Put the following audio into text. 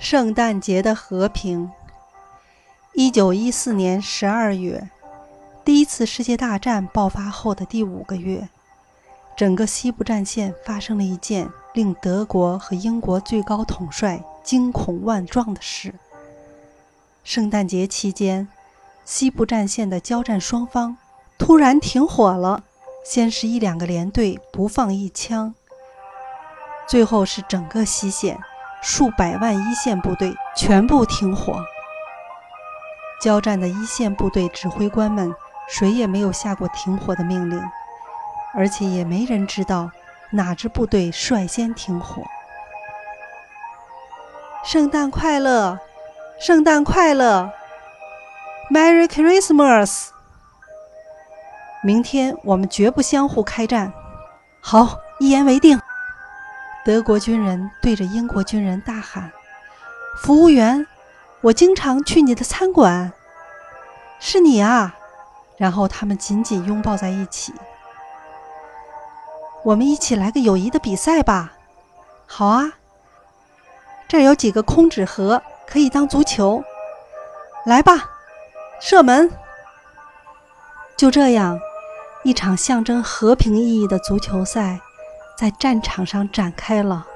圣诞节的和平。一九一四年十二月，第一次世界大战爆发后的第五个月，整个西部战线发生了一件令德国和英国最高统帅惊恐万状的事。圣诞节期间，西部战线的交战双方突然停火了，先是一两个连队不放一枪，最后是整个西线数百万一线部队全部停火。交战的一线部队指挥官们谁也没有下过停火的命令，而且也没人知道哪支部队率先停火。圣诞快乐，圣诞快乐，Merry Christmas！明天我们绝不相互开战。好，一言为定。德国军人对着英国军人大喊：“服务员！”我经常去你的餐馆，是你啊！然后他们紧紧拥抱在一起。我们一起来个友谊的比赛吧。好啊，这儿有几个空纸盒，可以当足球。来吧，射门。就这样，一场象征和平意义的足球赛在战场上展开了。